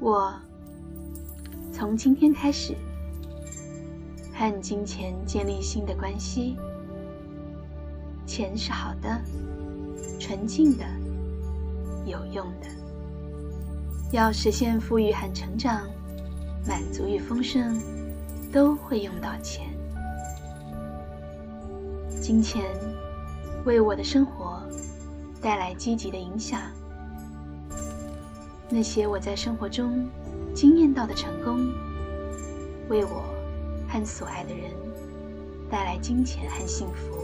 我从今天开始和金钱建立新的关系。钱是好的、纯净的、有用的。要实现富裕和成长、满足与丰盛，都会用到钱。金钱为我的生活带来积极的影响。那些我在生活中惊艳到的成功，为我和所爱的人带来金钱和幸福。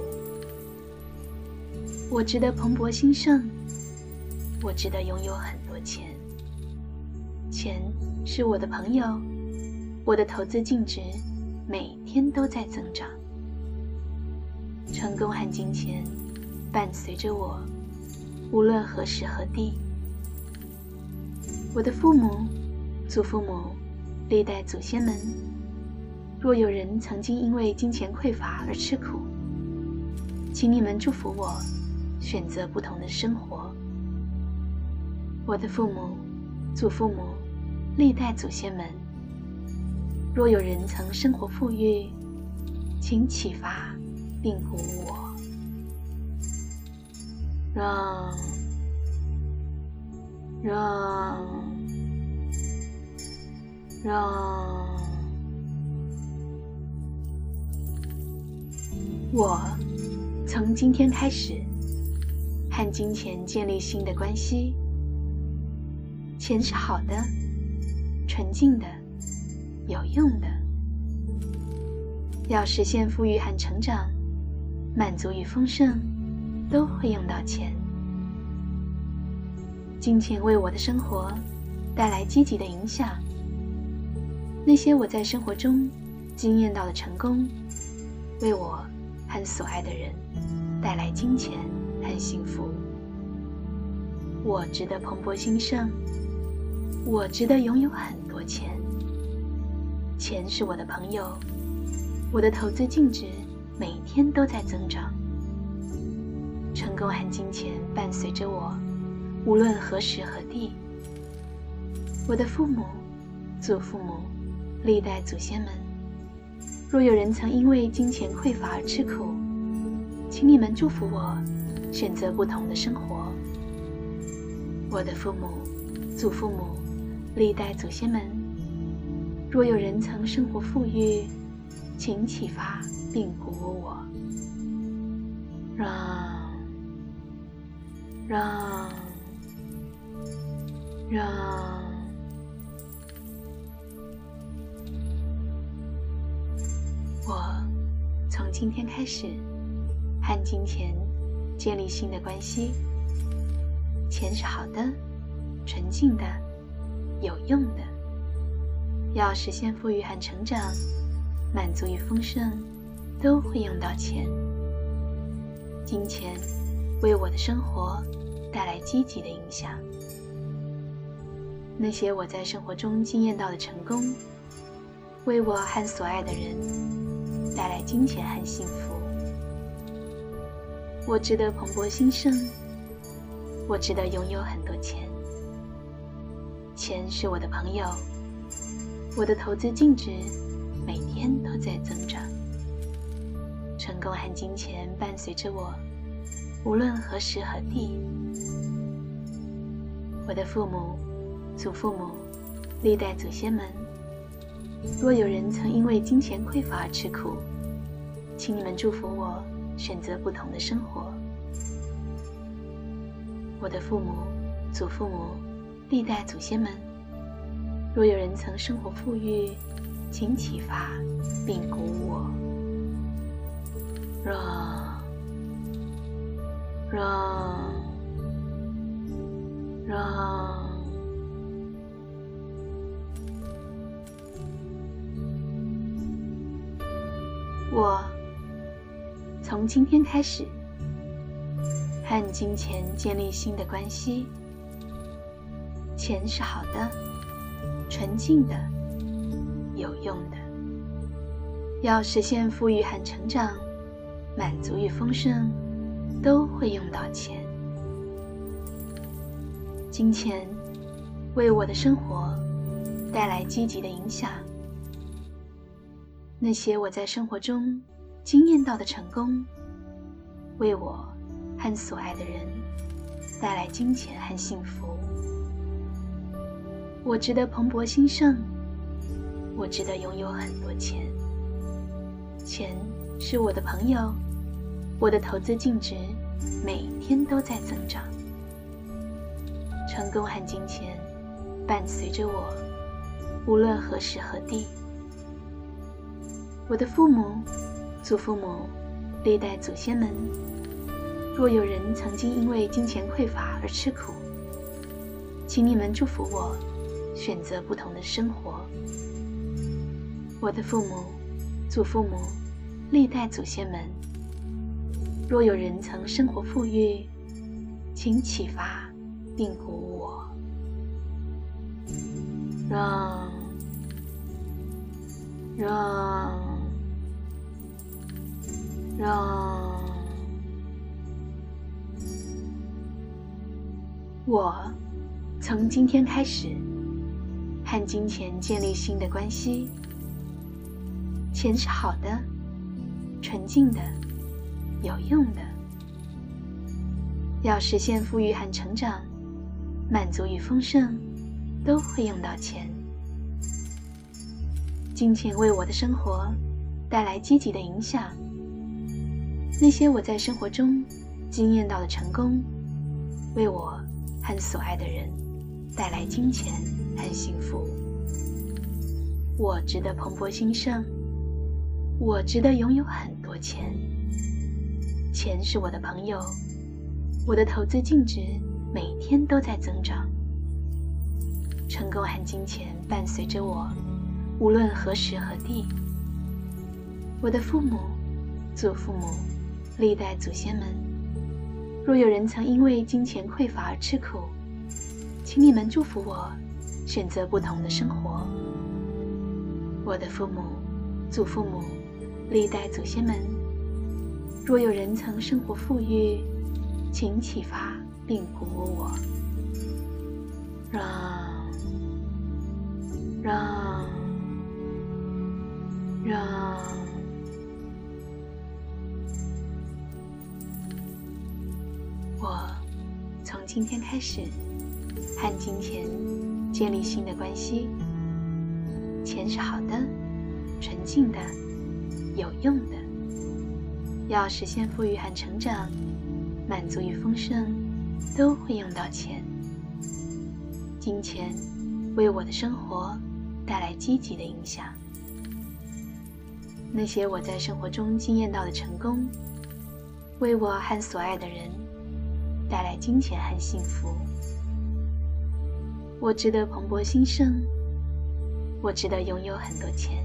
我值得蓬勃兴盛，我值得拥有很多钱。钱是我的朋友，我的投资净值每天都在增长。成功和金钱伴随着我，无论何时何地。我的父母、祖父母、历代祖先们，若有人曾经因为金钱匮乏而吃苦，请你们祝福我，选择不同的生活。我的父母、祖父母、历代祖先们，若有人曾生活富裕，请启发并鼓舞我，让。让让我从今天开始和金钱建立新的关系。钱是好的、纯净的、有用的。要实现富裕和成长、满足与丰盛，都会用到钱。金钱为我的生活带来积极的影响。那些我在生活中惊艳到的成功，为我和所爱的人带来金钱和幸福。我值得蓬勃兴盛，我值得拥有很多钱。钱是我的朋友，我的投资净值每天都在增长。成功和金钱伴随着我。无论何时何地，我的父母、祖父母、历代祖先们，若有人曾因为金钱匮乏而吃苦，请你们祝福我，选择不同的生活。我的父母、祖父母、历代祖先们，若有人曾生活富裕，请启发并鼓舞我，让让。让我从今天开始和金钱建立新的关系。钱是好的、纯净的、有用的。要实现富裕和成长、满足与丰盛，都会用到钱。金钱为我的生活带来积极的影响。那些我在生活中经验到的成功，为我和所爱的人带来金钱和幸福。我值得蓬勃兴盛，我值得拥有很多钱。钱是我的朋友，我的投资净值每天都在增长。成功和金钱伴随着我，无论何时何地。我的父母。祖父母、历代祖先们，若有人曾因为金钱匮乏而吃苦，请你们祝福我，选择不同的生活。我的父母、祖父母、历代祖先们，若有人曾生活富裕，请启发并鼓舞我，让让让。我从今天开始和金钱建立新的关系。钱是好的、纯净的、有用的。要实现富裕和成长、满足与丰盛，都会用到钱。金钱为我的生活带来积极的影响。那些我在生活中惊艳到的成功，为我和所爱的人带来金钱和幸福。我值得蓬勃兴盛，我值得拥有很多钱。钱是我的朋友，我的投资净值每天都在增长。成功和金钱伴随着我，无论何时何地。我的父母、祖父母、历代祖先们，若有人曾经因为金钱匮乏而吃苦，请你们祝福我，选择不同的生活。我的父母、祖父母、历代祖先们，若有人曾生活富裕，请启发并鼓舞我，让让。让我从今天开始和金钱建立新的关系。钱是好的、纯净的、有用的。要实现富裕和成长、满足与丰盛，都会用到钱。金钱为我的生活带来积极的影响。那些我在生活中惊艳到的成功，为我和所爱的人带来金钱和幸福。我值得蓬勃兴盛，我值得拥有很多钱。钱是我的朋友，我的投资净值每天都在增长。成功和金钱伴随着我，无论何时何地。我的父母、祖父母。历代祖先们，若有人曾因为金钱匮乏而吃苦，请你们祝福我，选择不同的生活。我的父母、祖父母、历代祖先们，若有人曾生活富裕，请启发并鼓舞我，让让让。今天开始，和金钱建立新的关系。钱是好的、纯净的、有用的。要实现富裕和成长、满足与丰盛，都会用到钱。金钱为我的生活带来积极的影响。那些我在生活中经验到的成功，为我和所爱的人。带来金钱和幸福，我值得蓬勃兴盛，我值得拥有很多钱。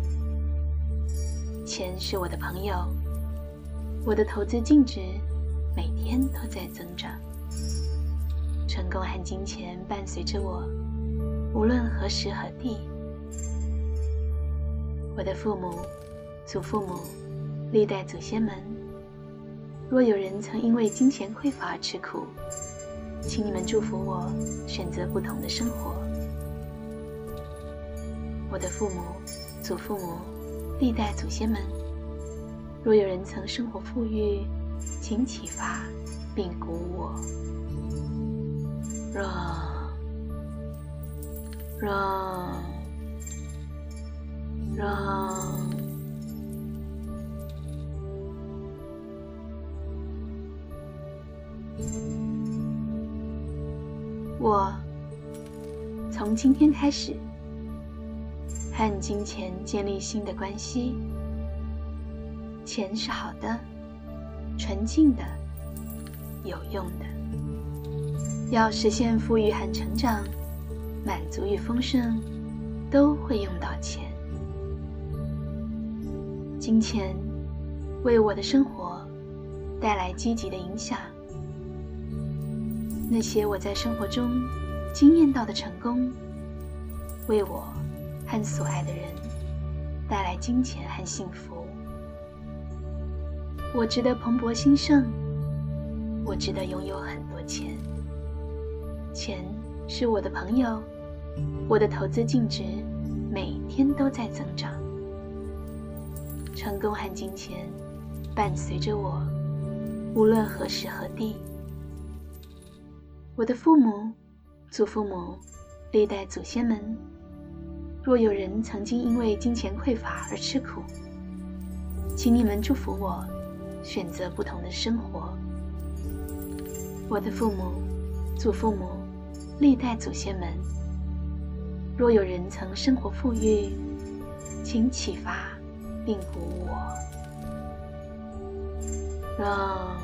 钱是我的朋友，我的投资净值每天都在增长。成功和金钱伴随着我，无论何时何地。我的父母、祖父母、历代祖先们。若有人曾因为金钱匮乏而吃苦，请你们祝福我，选择不同的生活。我的父母、祖父母、历代祖先们，若有人曾生活富裕，请启发并鼓舞我，让让让。从今天开始和金钱建立新的关系。钱是好的、纯净的、有用的。要实现富裕和成长、满足与丰盛，都会用到钱。金钱为我的生活带来积极的影响。那些我在生活中惊艳到的成功，为我和所爱的人带来金钱和幸福。我值得蓬勃兴盛，我值得拥有很多钱。钱是我的朋友，我的投资净值每天都在增长。成功和金钱伴随着我，无论何时何地。我的父母、祖父母、历代祖先们，若有人曾经因为金钱匮乏而吃苦，请你们祝福我，选择不同的生活。我的父母、祖父母、历代祖先们，若有人曾生活富裕，请启发并鼓舞我，让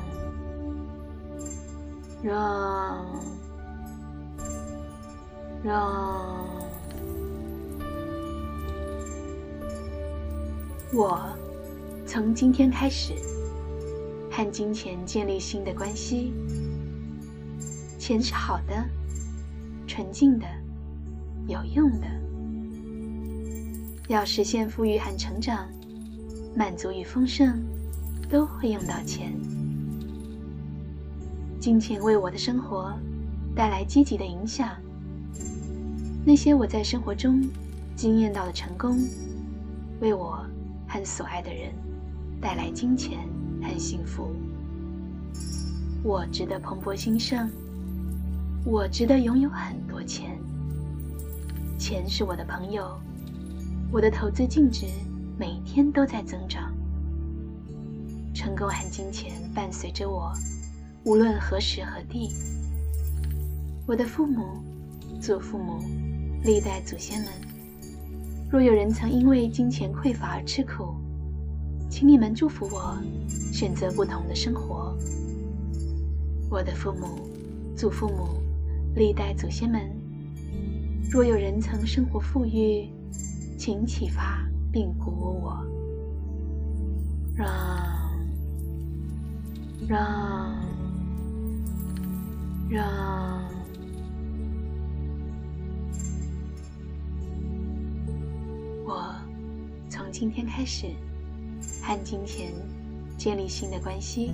让让我从今天开始和金钱建立新的关系。钱是好的、纯净的、有用的。要实现富裕和成长、满足与丰盛，都会用到钱。金钱为我的生活带来积极的影响。那些我在生活中惊艳到的成功，为我和所爱的人带来金钱和幸福。我值得蓬勃兴盛。我值得拥有很多钱。钱是我的朋友，我的投资净值每天都在增长。成功和金钱伴随着我，无论何时何地。我的父母、祖父母、历代祖先们，若有人曾因为金钱匮乏而吃苦，请你们祝福我，选择不同的生活。我的父母、祖父母。历代祖先们，若有人曾生活富裕，请启发并鼓舞我，让让让我从今天开始和金钱建立新的关系。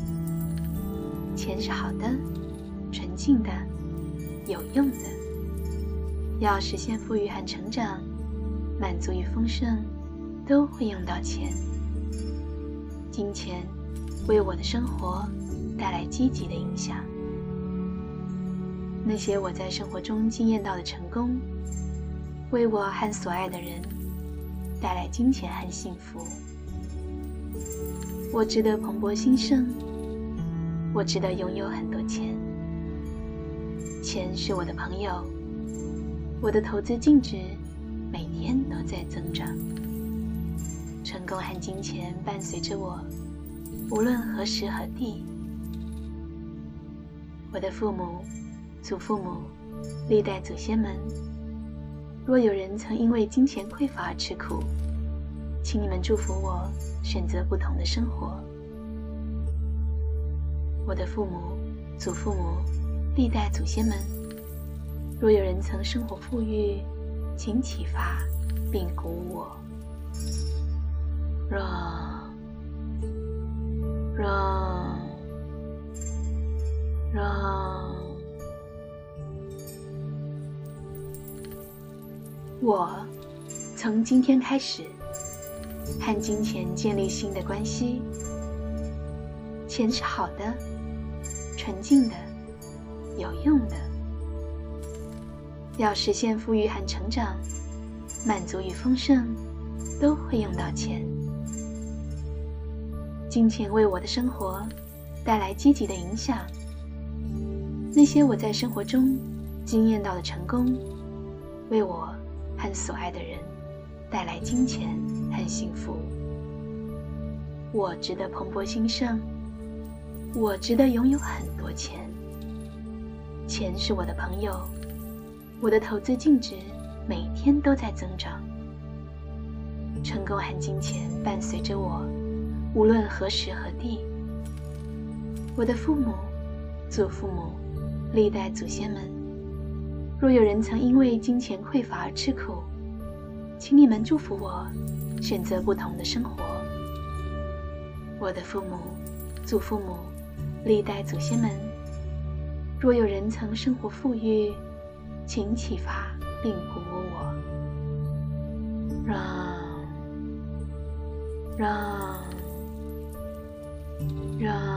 钱是好的，纯净的。有用的，要实现富裕和成长，满足与丰盛，都会用到钱。金钱为我的生活带来积极的影响。那些我在生活中经验到的成功，为我和所爱的人带来金钱和幸福。我值得蓬勃兴盛，我值得拥有很多钱。钱是我的朋友，我的投资净值每天都在增长。成功和金钱伴随着我，无论何时何地。我的父母、祖父母、历代祖先们，若有人曾因为金钱匮乏而吃苦，请你们祝福我，选择不同的生活。我的父母、祖父母。历代祖先们，若有人曾生活富裕，请启发并鼓舞我，让让让我从今天开始和金钱建立新的关系。钱是好的，纯净的。有用的，要实现富裕和成长，满足与丰盛，都会用到钱。金钱为我的生活带来积极的影响。那些我在生活中经验到的成功，为我和所爱的人带来金钱和幸福。我值得蓬勃兴盛，我值得拥有很多钱。钱是我的朋友，我的投资净值每天都在增长。成功和金钱伴随着我，无论何时何地。我的父母、祖父母、历代祖先们，若有人曾因为金钱匮乏而吃苦，请你们祝福我，选择不同的生活。我的父母、祖父母、历代祖先们。若有人曾生活富裕，请启发并鼓舞我，让让让。